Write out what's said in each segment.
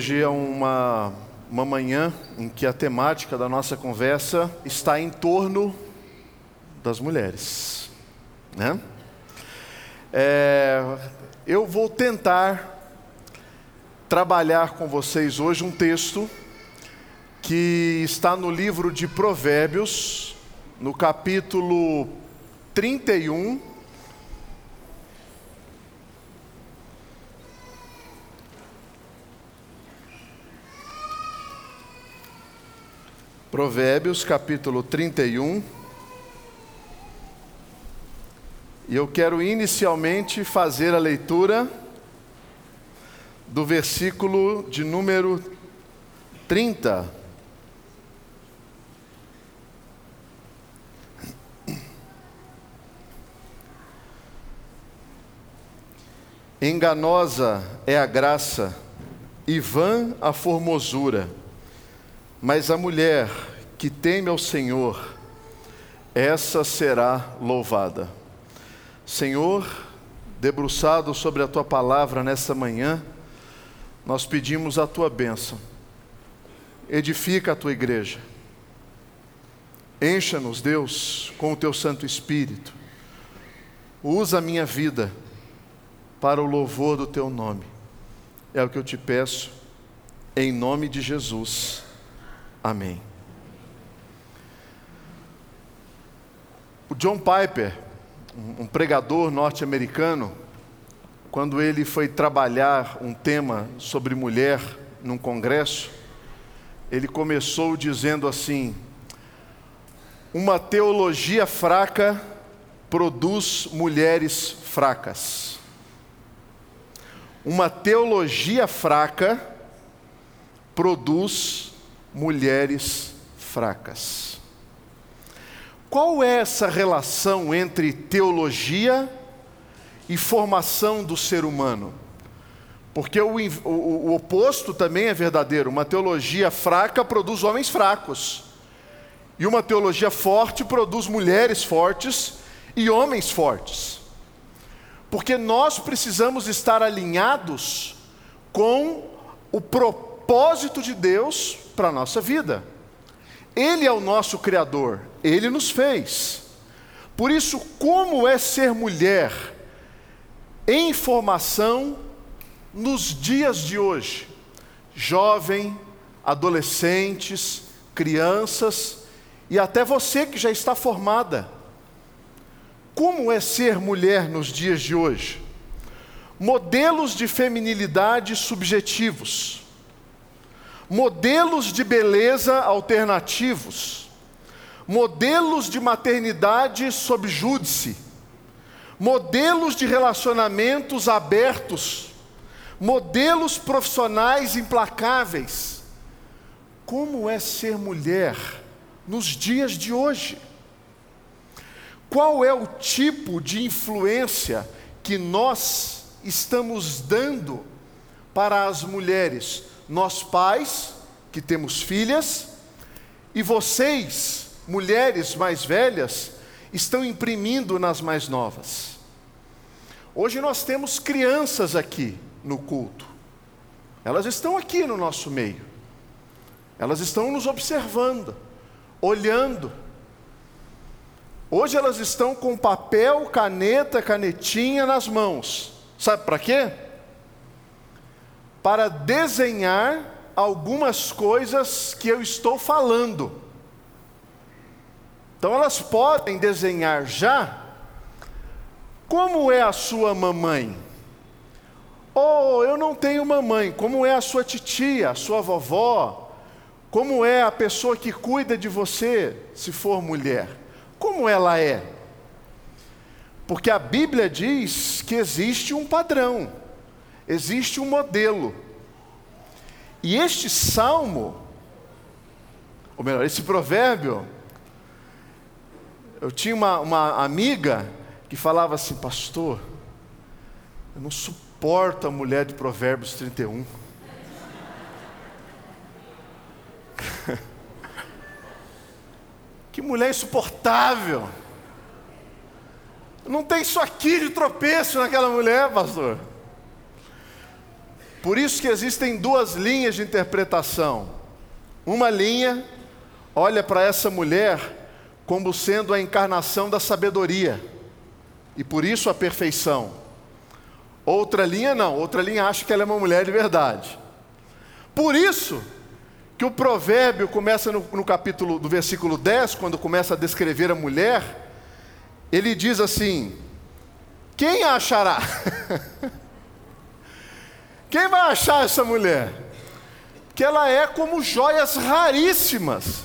Hoje é uma, uma manhã em que a temática da nossa conversa está em torno das mulheres. Né? É, eu vou tentar trabalhar com vocês hoje um texto que está no livro de Provérbios, no capítulo 31, Provérbios capítulo 31. E eu quero inicialmente fazer a leitura do versículo de número 30. Enganosa é a graça e vã a formosura mas a mulher que teme ao Senhor, essa será louvada. Senhor, debruçado sobre a tua palavra nessa manhã, nós pedimos a tua bênção. Edifica a tua igreja. Encha-nos, Deus, com o teu Santo Espírito. Usa a minha vida para o louvor do teu nome. É o que eu te peço, em nome de Jesus. Amém. O John Piper, um pregador norte-americano, quando ele foi trabalhar um tema sobre mulher num congresso, ele começou dizendo assim: uma teologia fraca produz mulheres fracas. Uma teologia fraca produz mulheres fracas. Qual é essa relação entre teologia e formação do ser humano? Porque o, o, o, oposto também é verdadeiro. Uma teologia fraca produz homens fracos. E uma teologia forte produz mulheres fortes e homens fortes. Porque nós precisamos estar alinhados com o propósito de Deus para a nossa vida. Ele é o nosso Criador, ele nos fez. Por isso, como é ser mulher em formação nos dias de hoje? Jovem, adolescentes, crianças e até você que já está formada. Como é ser mulher nos dias de hoje? Modelos de feminilidade subjetivos modelos de beleza alternativos, modelos de maternidade sob júdice, modelos de relacionamentos abertos, modelos profissionais implacáveis. Como é ser mulher nos dias de hoje? Qual é o tipo de influência que nós estamos dando para as mulheres? Nós pais, que temos filhas, e vocês, mulheres mais velhas, estão imprimindo nas mais novas. Hoje nós temos crianças aqui no culto, elas estão aqui no nosso meio, elas estão nos observando, olhando. Hoje elas estão com papel, caneta, canetinha nas mãos. Sabe para quê? Para desenhar algumas coisas que eu estou falando. Então elas podem desenhar já como é a sua mamãe. Oh, eu não tenho mamãe, como é a sua titia, a sua vovó? Como é a pessoa que cuida de você, se for mulher? Como ela é? Porque a Bíblia diz que existe um padrão existe um modelo. E este salmo, ou melhor, esse provérbio, eu tinha uma, uma amiga que falava assim, pastor, eu não suporto a mulher de Provérbios 31. que mulher insuportável. Não tem isso aqui de tropeço naquela mulher, pastor. Por isso que existem duas linhas de interpretação. Uma linha olha para essa mulher como sendo a encarnação da sabedoria e por isso a perfeição. Outra linha não, outra linha acha que ela é uma mulher de verdade. Por isso que o provérbio começa no, no capítulo do versículo 10, quando começa a descrever a mulher, ele diz assim: Quem a achará? Quem vai achar essa mulher? Que ela é como joias raríssimas.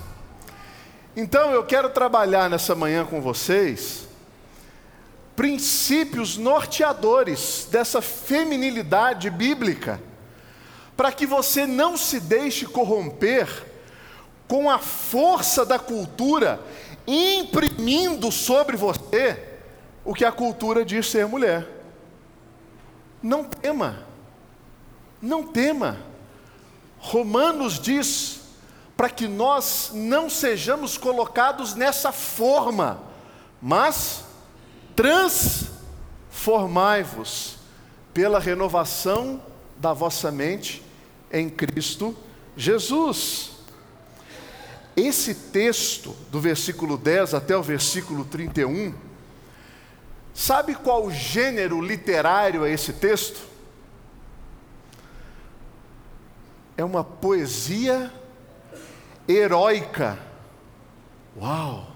Então eu quero trabalhar nessa manhã com vocês princípios norteadores dessa feminilidade bíblica, para que você não se deixe corromper com a força da cultura imprimindo sobre você o que a cultura diz ser mulher. Não tema. Não tema. Romanos diz para que nós não sejamos colocados nessa forma, mas transformai-vos pela renovação da vossa mente em Cristo Jesus. Esse texto, do versículo 10 até o versículo 31, sabe qual gênero literário é esse texto? É uma poesia heróica. Uau!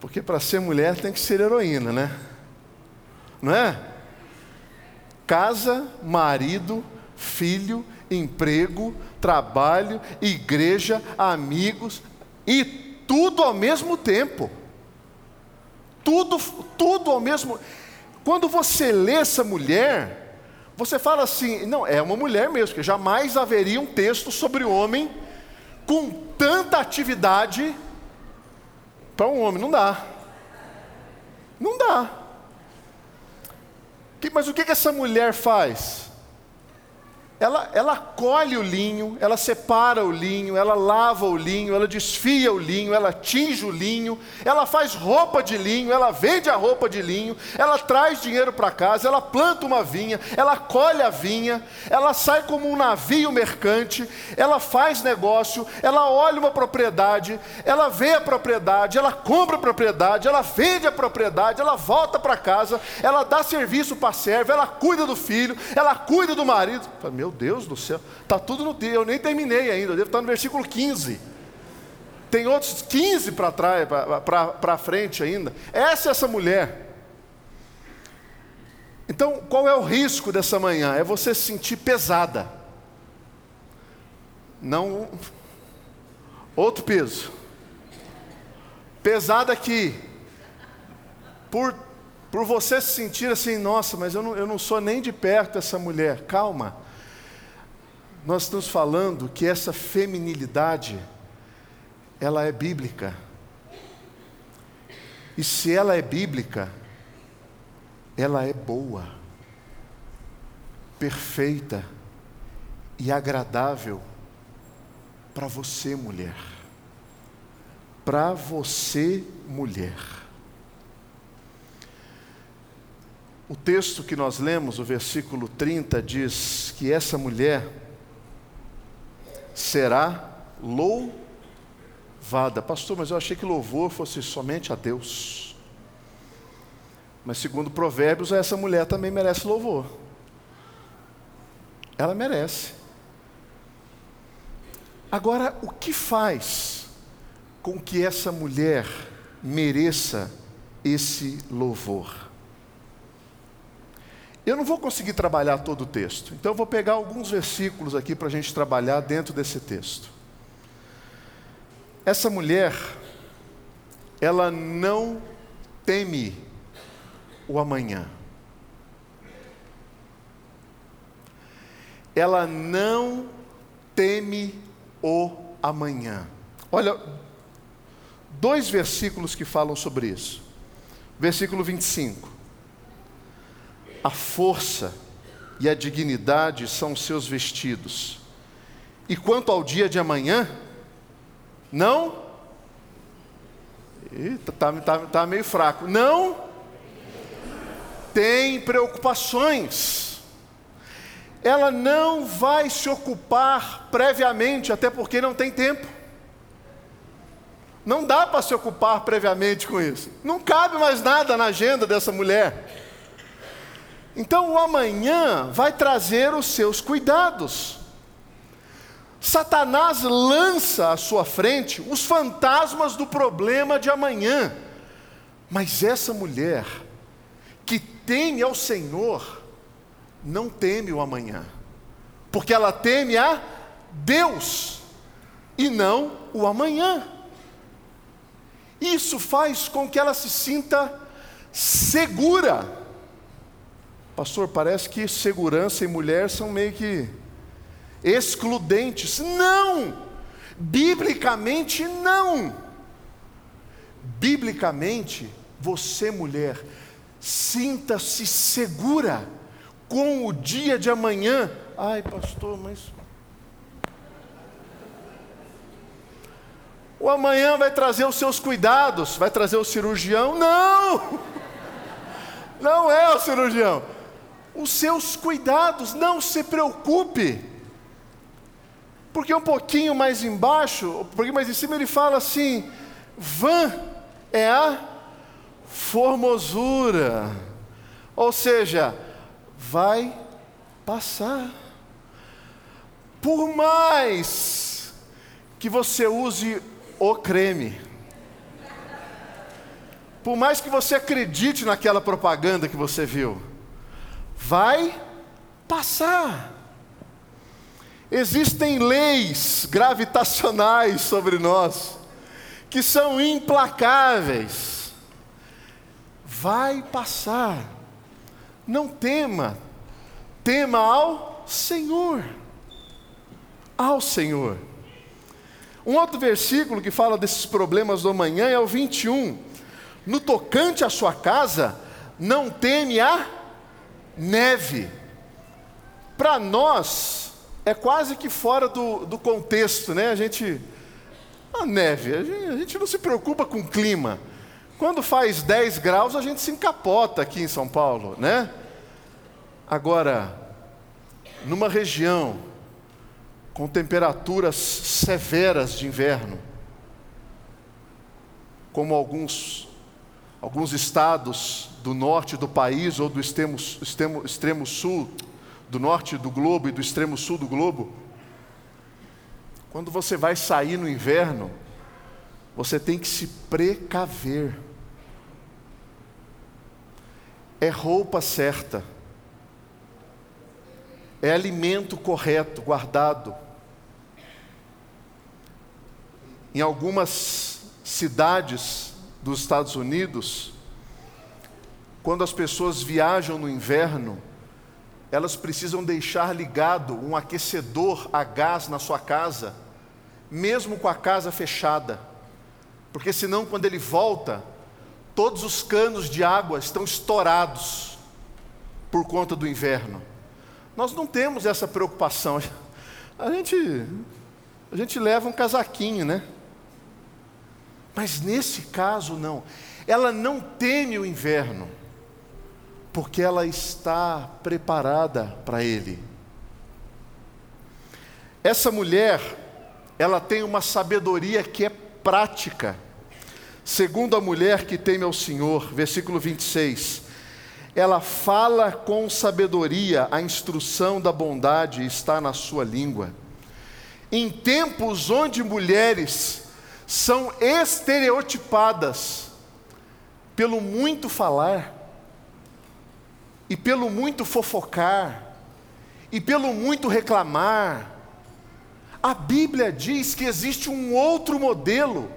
Porque para ser mulher tem que ser heroína, né? Não é? Casa, marido, filho, emprego, trabalho, igreja, amigos e tudo ao mesmo tempo. Tudo, tudo ao mesmo. Quando você lê essa mulher, você fala assim, não, é uma mulher mesmo, que jamais haveria um texto sobre homem com tanta atividade para um homem. Não dá. Não dá. Mas o que, que essa mulher faz? Ela, ela colhe o linho, ela separa o linho, ela lava o linho, ela desfia o linho, ela tinge o linho, ela faz roupa de linho, ela vende a roupa de linho, ela traz dinheiro para casa, ela planta uma vinha, ela colhe a vinha, ela sai como um navio mercante, ela faz negócio, ela olha uma propriedade, ela vê a propriedade, ela compra a propriedade, ela vende a propriedade, ela volta para casa, ela dá serviço para a serva, ela cuida do filho, ela cuida do marido. Meu meu Deus do céu, está tudo no dia, eu nem terminei ainda, eu devo estar no versículo 15. Tem outros 15 para trás, para frente ainda. Essa é essa mulher. Então, qual é o risco dessa manhã? É você se sentir pesada. Não outro peso. Pesada que por por você se sentir assim, nossa, mas eu não, eu não sou nem de perto essa mulher. Calma nós estamos falando que essa feminilidade, ela é bíblica. E se ela é bíblica, ela é boa, perfeita e agradável para você, mulher. Para você, mulher. O texto que nós lemos, o versículo 30, diz que essa mulher será louvada. Pastor, mas eu achei que louvor fosse somente a Deus. Mas segundo Provérbios, essa mulher também merece louvor. Ela merece. Agora, o que faz com que essa mulher mereça esse louvor? Eu não vou conseguir trabalhar todo o texto, então eu vou pegar alguns versículos aqui para a gente trabalhar dentro desse texto. Essa mulher, ela não teme o amanhã. Ela não teme o amanhã. Olha, dois versículos que falam sobre isso. Versículo 25 a força e a dignidade são seus vestidos. E quanto ao dia de amanhã, não. Eita, tá, tá, tá meio fraco. Não tem preocupações. ela não vai se ocupar previamente, até porque não tem tempo. Não dá para se ocupar previamente com isso. Não cabe mais nada na agenda dessa mulher. Então o amanhã vai trazer os seus cuidados. Satanás lança à sua frente os fantasmas do problema de amanhã. Mas essa mulher, que teme ao Senhor, não teme o amanhã, porque ela teme a Deus e não o amanhã. Isso faz com que ela se sinta segura. Pastor, parece que segurança e mulher são meio que excludentes. Não! Biblicamente, não. Biblicamente, você, mulher, sinta-se segura com o dia de amanhã. Ai, pastor, mas. O amanhã vai trazer os seus cuidados, vai trazer o cirurgião? Não! Não é o cirurgião. Os seus cuidados, não se preocupe. Porque um pouquinho mais embaixo, um pouquinho mais em cima, ele fala assim: vã é a formosura. Ou seja, vai passar. Por mais que você use o creme, por mais que você acredite naquela propaganda que você viu, vai passar. Existem leis gravitacionais sobre nós que são implacáveis. Vai passar. Não tema, tema ao Senhor. Ao Senhor. Um outro versículo que fala desses problemas do amanhã é o 21. No tocante à sua casa, não teme a neve. Para nós, é quase que fora do, do contexto, né? A gente. A neve, a gente, a gente não se preocupa com o clima. Quando faz 10 graus, a gente se encapota aqui em São Paulo, né? Agora, numa região com temperaturas severas de inverno, como alguns, alguns estados do norte do país ou do extremo, extremo, extremo sul, do norte do globo e do extremo sul do globo, quando você vai sair no inverno, você tem que se precaver. É roupa certa, é alimento correto, guardado. Em algumas cidades dos Estados Unidos, quando as pessoas viajam no inverno, elas precisam deixar ligado um aquecedor a gás na sua casa, mesmo com a casa fechada, porque senão, quando ele volta, todos os canos de água estão estourados por conta do inverno. Nós não temos essa preocupação. A gente, a gente leva um casaquinho, né? Mas nesse caso, não. Ela não teme o inverno, porque ela está preparada para ele. Essa mulher, ela tem uma sabedoria que é prática. Segundo a mulher que teme ao Senhor, versículo 26. Ela fala com sabedoria, a instrução da bondade está na sua língua. Em tempos onde mulheres são estereotipadas pelo muito falar, e pelo muito fofocar, e pelo muito reclamar. A Bíblia diz que existe um outro modelo,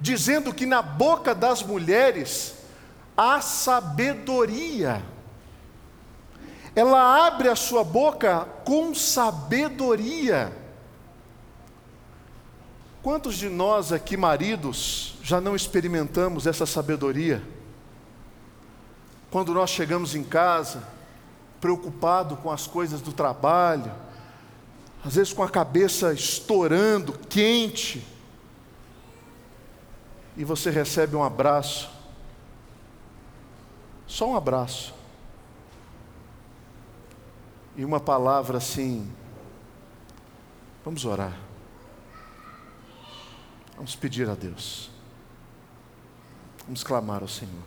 dizendo que na boca das mulheres há sabedoria. Ela abre a sua boca com sabedoria. Quantos de nós aqui, maridos, já não experimentamos essa sabedoria? Quando nós chegamos em casa, preocupado com as coisas do trabalho, às vezes com a cabeça estourando, quente, e você recebe um abraço, só um abraço. e uma palavra assim. Vamos orar. Vamos pedir a Deus. Vamos clamar ao Senhor.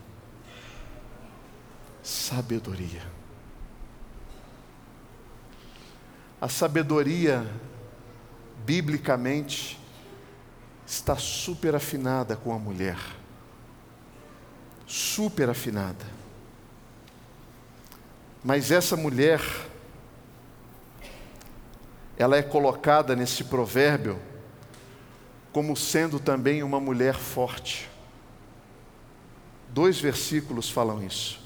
Sabedoria. A sabedoria, biblicamente, está super afinada com a mulher. Super afinada. Mas essa mulher, ela é colocada nesse provérbio como sendo também uma mulher forte. Dois versículos falam isso.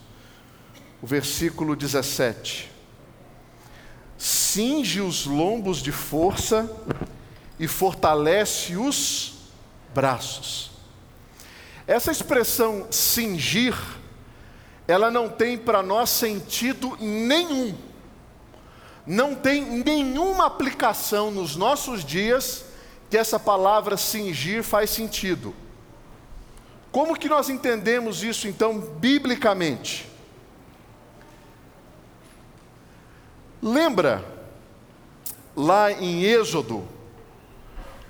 O versículo 17: Cinge os lombos de força e fortalece os braços. Essa expressão cingir, ela não tem para nós sentido nenhum. Não tem nenhuma aplicação nos nossos dias que essa palavra cingir faz sentido. Como que nós entendemos isso então biblicamente? Lembra lá em Êxodo,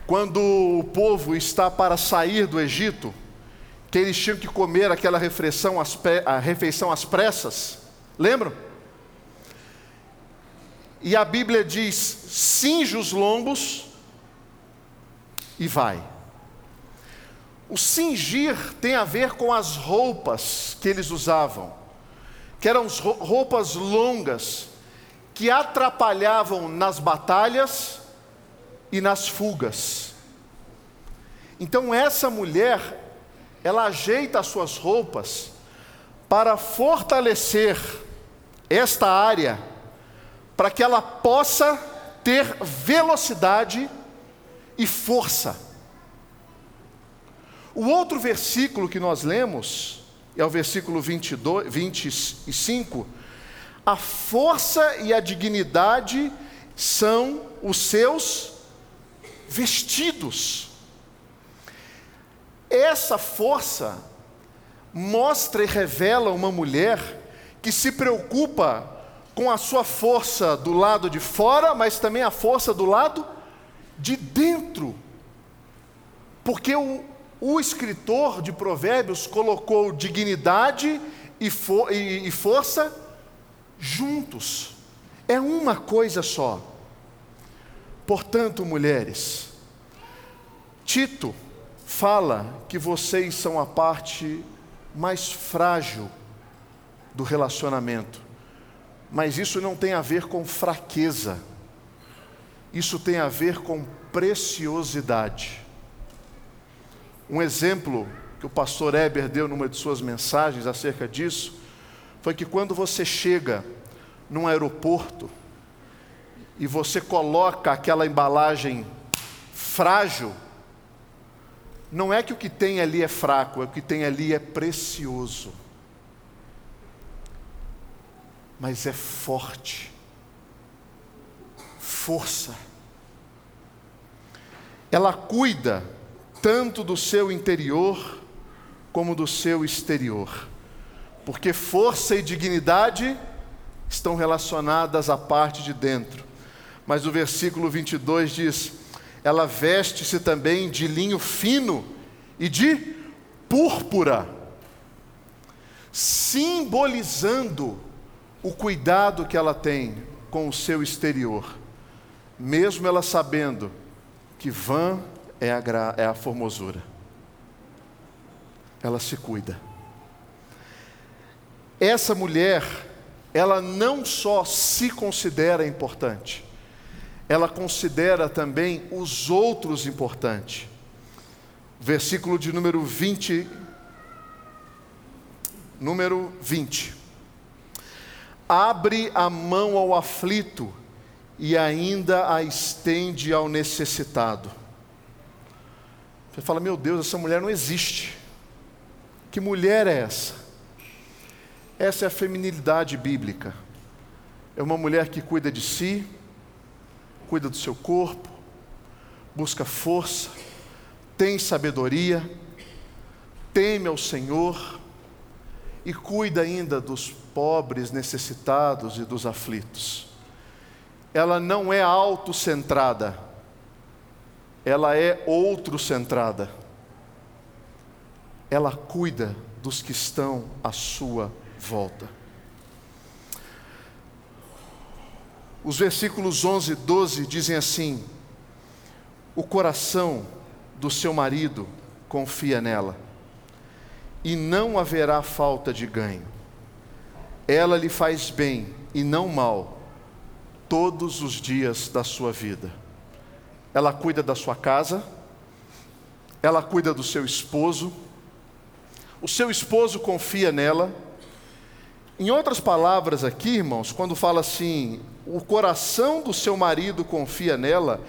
quando o povo está para sair do Egito, que eles tinham que comer aquela refeição às, a refeição às pressas? Lembram? E a Bíblia diz: cinge os lombos e vai. O cingir tem a ver com as roupas que eles usavam, que eram roupas longas, que atrapalhavam nas batalhas e nas fugas. Então essa mulher, ela ajeita as suas roupas para fortalecer esta área, para que ela possa ter velocidade e força. O outro versículo que nós lemos, é o versículo 22, 25, a força e a dignidade são os seus vestidos. Essa força mostra e revela uma mulher que se preocupa com a sua força do lado de fora, mas também a força do lado de dentro. Porque o, o escritor de Provérbios colocou dignidade e, e, e força juntos. É uma coisa só. Portanto, mulheres, Tito fala que vocês são a parte mais frágil do relacionamento, mas isso não tem a ver com fraqueza isso tem a ver com preciosidade. Um exemplo que o pastor Eber deu numa de suas mensagens acerca disso foi que quando você chega num aeroporto e você coloca aquela embalagem frágil, não é que o que tem ali é fraco, é o que tem ali é precioso. Mas é forte força. Ela cuida tanto do seu interior como do seu exterior, porque força e dignidade estão relacionadas à parte de dentro. Mas o versículo 22 diz: ela veste-se também de linho fino e de púrpura, simbolizando o cuidado que ela tem com o seu exterior mesmo ela sabendo que vã é a, gra, é a formosura. Ela se cuida. Essa mulher, ela não só se considera importante, ela considera também os outros importantes. Versículo de número 20, número 20. Abre a mão ao aflito e ainda a estende ao necessitado. Você fala, meu Deus, essa mulher não existe. Que mulher é essa? Essa é a feminilidade bíblica. É uma mulher que cuida de si, cuida do seu corpo, busca força, tem sabedoria, teme ao Senhor e cuida ainda dos pobres, necessitados e dos aflitos. Ela não é autocentrada, ela é outro-centrada. Ela cuida dos que estão à sua volta. Os versículos 11 e 12 dizem assim: O coração do seu marido confia nela, e não haverá falta de ganho. Ela lhe faz bem e não mal todos os dias da sua vida. Ela cuida da sua casa, ela cuida do seu esposo, o seu esposo confia nela. Em outras palavras, aqui, irmãos, quando fala assim, o coração do seu marido confia nela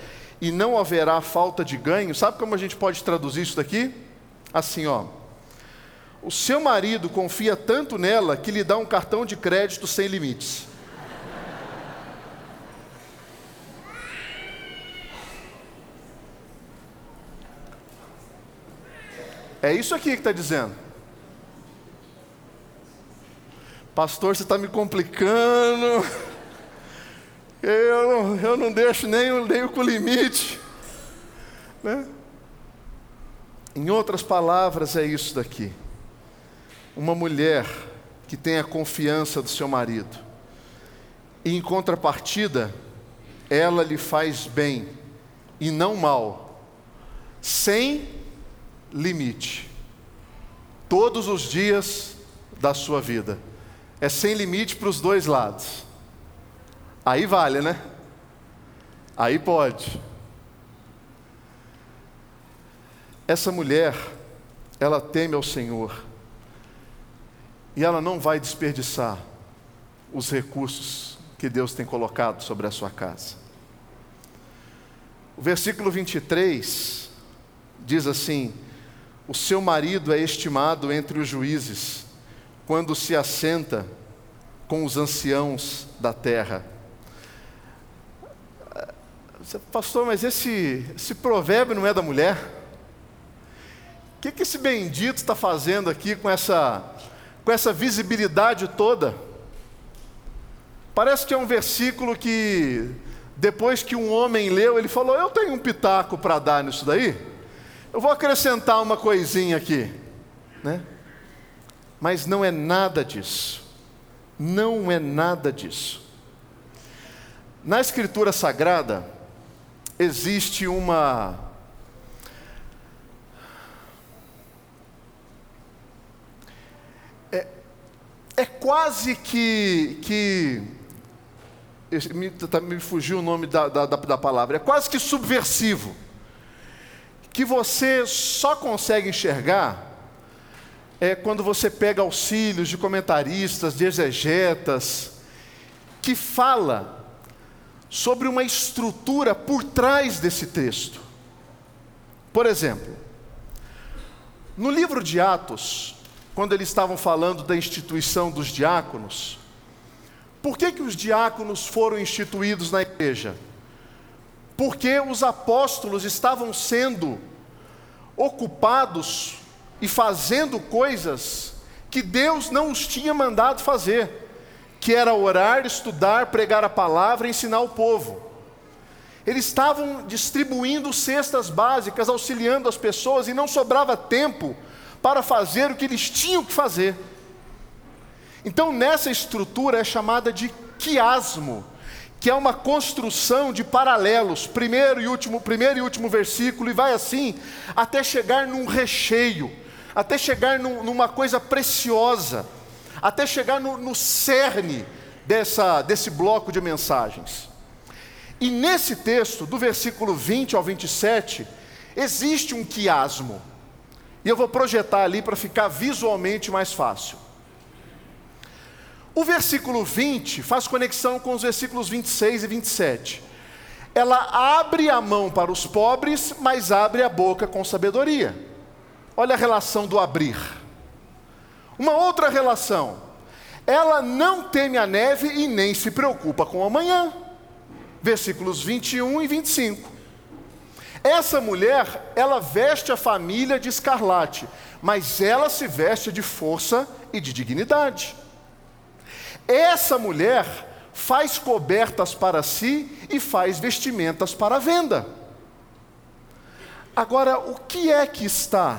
e não haverá falta de ganho, sabe como a gente pode traduzir isso daqui? Assim, ó. O seu marido confia tanto nela que lhe dá um cartão de crédito sem limites. É isso aqui que está dizendo. Pastor, você está me complicando. Eu, eu não deixo nem, nem com limite. Né? Em outras palavras, é isso daqui. Uma mulher que tem a confiança do seu marido, e em contrapartida, ela lhe faz bem e não mal, sem limite, todos os dias da sua vida é sem limite para os dois lados. Aí vale, né? Aí pode. Essa mulher, ela teme ao Senhor. E ela não vai desperdiçar os recursos que Deus tem colocado sobre a sua casa. O versículo 23 diz assim: O seu marido é estimado entre os juízes quando se assenta com os anciãos da terra. Pastor, mas esse, esse provérbio não é da mulher? O que, que esse bendito está fazendo aqui com essa, com essa visibilidade toda? Parece que é um versículo que, depois que um homem leu, ele falou: Eu tenho um pitaco para dar nisso daí, eu vou acrescentar uma coisinha aqui. Né? Mas não é nada disso. Não é nada disso. Na Escritura Sagrada, existe uma. É, é quase que. que me, tá, me fugiu o nome da, da, da palavra. É quase que subversivo. Que você só consegue enxergar é quando você pega auxílios de comentaristas, de exegetas, que fala sobre uma estrutura por trás desse texto. Por exemplo, no livro de Atos, quando eles estavam falando da instituição dos diáconos, por que, que os diáconos foram instituídos na igreja? Porque os apóstolos estavam sendo ocupados e fazendo coisas que Deus não os tinha mandado fazer, que era orar, estudar, pregar a palavra e ensinar o povo. Eles estavam distribuindo cestas básicas, auxiliando as pessoas e não sobrava tempo para fazer o que eles tinham que fazer. Então, nessa estrutura é chamada de quiasmo, que é uma construção de paralelos, primeiro e último, primeiro e último versículo, e vai assim até chegar num recheio até chegar num, numa coisa preciosa, até chegar no, no cerne dessa, desse bloco de mensagens. E nesse texto, do versículo 20 ao 27, existe um quiasmo. E eu vou projetar ali para ficar visualmente mais fácil. O versículo 20 faz conexão com os versículos 26 e 27. Ela abre a mão para os pobres, mas abre a boca com sabedoria. Olha a relação do abrir. Uma outra relação. Ela não teme a neve e nem se preocupa com amanhã. Versículos 21 e 25. Essa mulher, ela veste a família de escarlate, mas ela se veste de força e de dignidade. Essa mulher faz cobertas para si e faz vestimentas para venda. Agora, o que é que está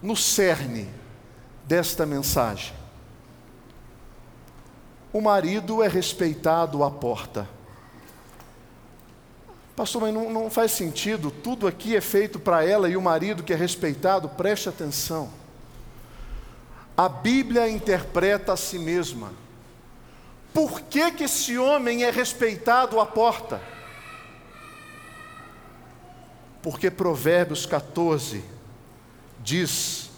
no cerne desta mensagem? O marido é respeitado à porta. Pastor, mas não, não faz sentido, tudo aqui é feito para ela e o marido que é respeitado, preste atenção. A Bíblia interpreta a si mesma. Por que, que esse homem é respeitado à porta? Porque Provérbios 14 diz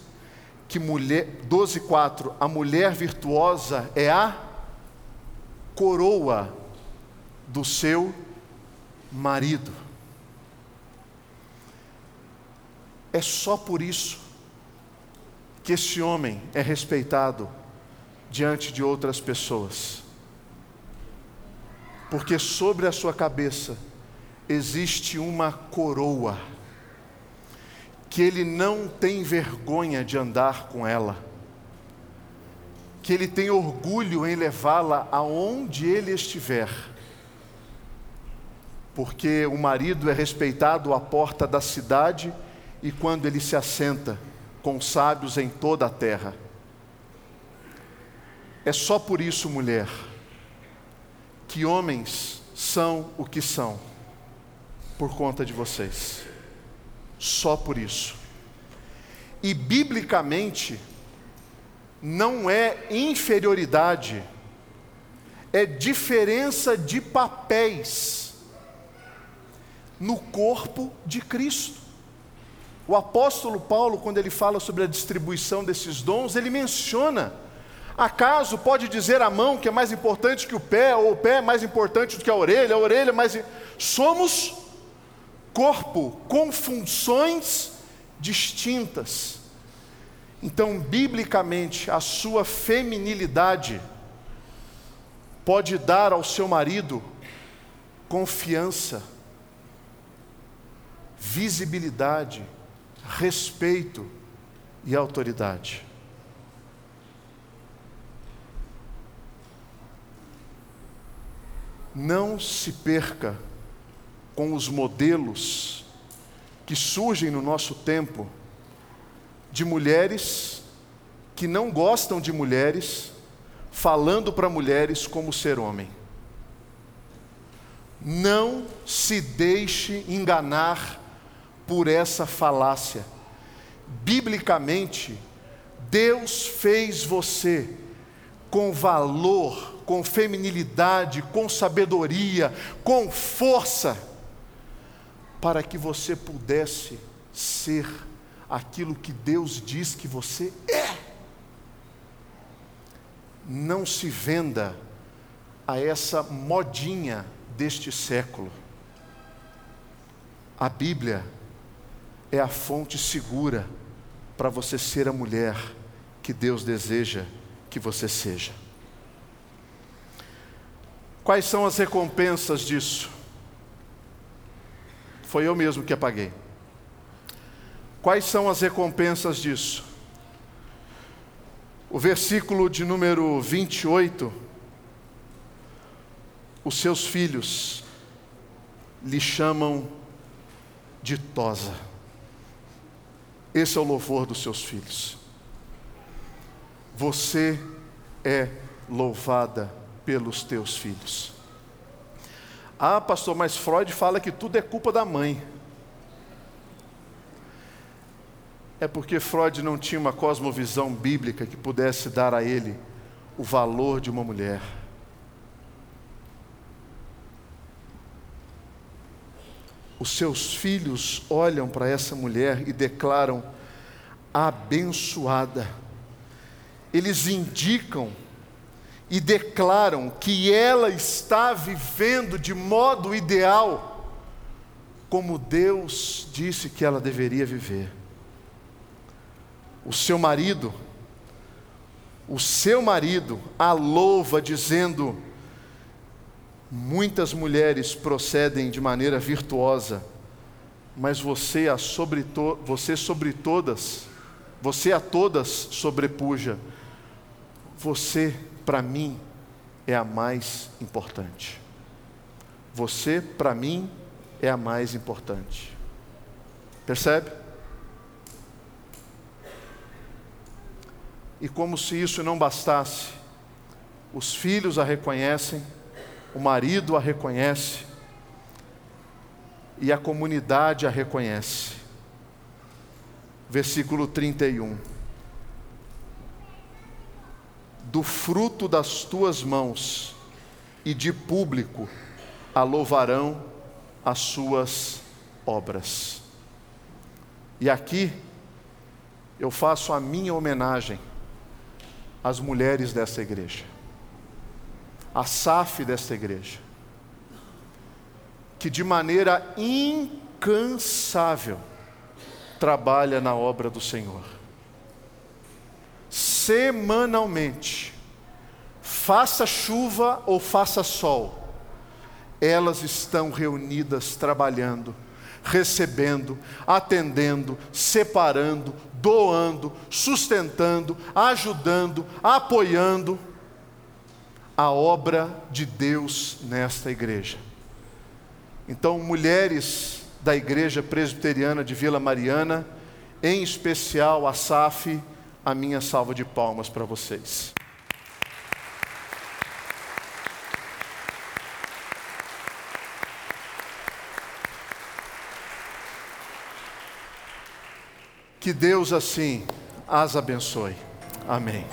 que mulher 12:4 a mulher virtuosa é a coroa do seu marido. É só por isso que esse homem é respeitado diante de outras pessoas. Porque sobre a sua cabeça existe uma coroa, que ele não tem vergonha de andar com ela, que ele tem orgulho em levá-la aonde ele estiver porque o marido é respeitado à porta da cidade e quando ele se assenta com sábios em toda a terra. É só por isso, mulher, que homens são o que são, por conta de vocês. Só por isso. E biblicamente, não é inferioridade, é diferença de papéis no corpo de Cristo. O apóstolo Paulo, quando ele fala sobre a distribuição desses dons, ele menciona: acaso pode dizer a mão que é mais importante que o pé, ou o pé é mais importante do que a orelha, a orelha é mais. Somos corpo com funções distintas. Então, biblicamente, a sua feminilidade pode dar ao seu marido confiança, visibilidade, respeito e autoridade. Não se perca com os modelos que surgem no nosso tempo de mulheres que não gostam de mulheres, falando para mulheres como ser homem. Não se deixe enganar por essa falácia. Biblicamente, Deus fez você com valor, com feminilidade, com sabedoria, com força, para que você pudesse ser aquilo que Deus diz que você é. Não se venda a essa modinha deste século. A Bíblia é a fonte segura para você ser a mulher que Deus deseja que você seja. Quais são as recompensas disso? Foi eu mesmo que apaguei. Quais são as recompensas disso? O versículo de número 28. Os seus filhos lhe chamam ditosa. Esse é o louvor dos seus filhos. Você é louvada pelos teus filhos. Ah, pastor, mas Freud fala que tudo é culpa da mãe. É porque Freud não tinha uma cosmovisão bíblica que pudesse dar a ele o valor de uma mulher. os seus filhos olham para essa mulher e declaram: abençoada. Eles indicam e declaram que ela está vivendo de modo ideal, como Deus disse que ela deveria viver. O seu marido, o seu marido a louva, dizendo: Muitas mulheres procedem de maneira virtuosa, mas você a sobre to, você sobre todas, você a todas sobrepuja. Você, para mim, é a mais importante. Você, para mim, é a mais importante. Percebe? E como se isso não bastasse, os filhos a reconhecem, o marido a reconhece e a comunidade a reconhece. Versículo 31. Do fruto das tuas mãos e de público a louvarão as suas obras. E aqui eu faço a minha homenagem as mulheres dessa igreja, a SAF desta igreja, que de maneira incansável trabalha na obra do Senhor. Semanalmente, faça chuva ou faça sol, elas estão reunidas trabalhando, recebendo, atendendo, separando, doando, sustentando, ajudando, apoiando a obra de Deus nesta igreja. Então, mulheres da Igreja Presbiteriana de Vila Mariana, em especial a SAF, a minha salva de palmas para vocês. Que Deus assim as abençoe. Amém.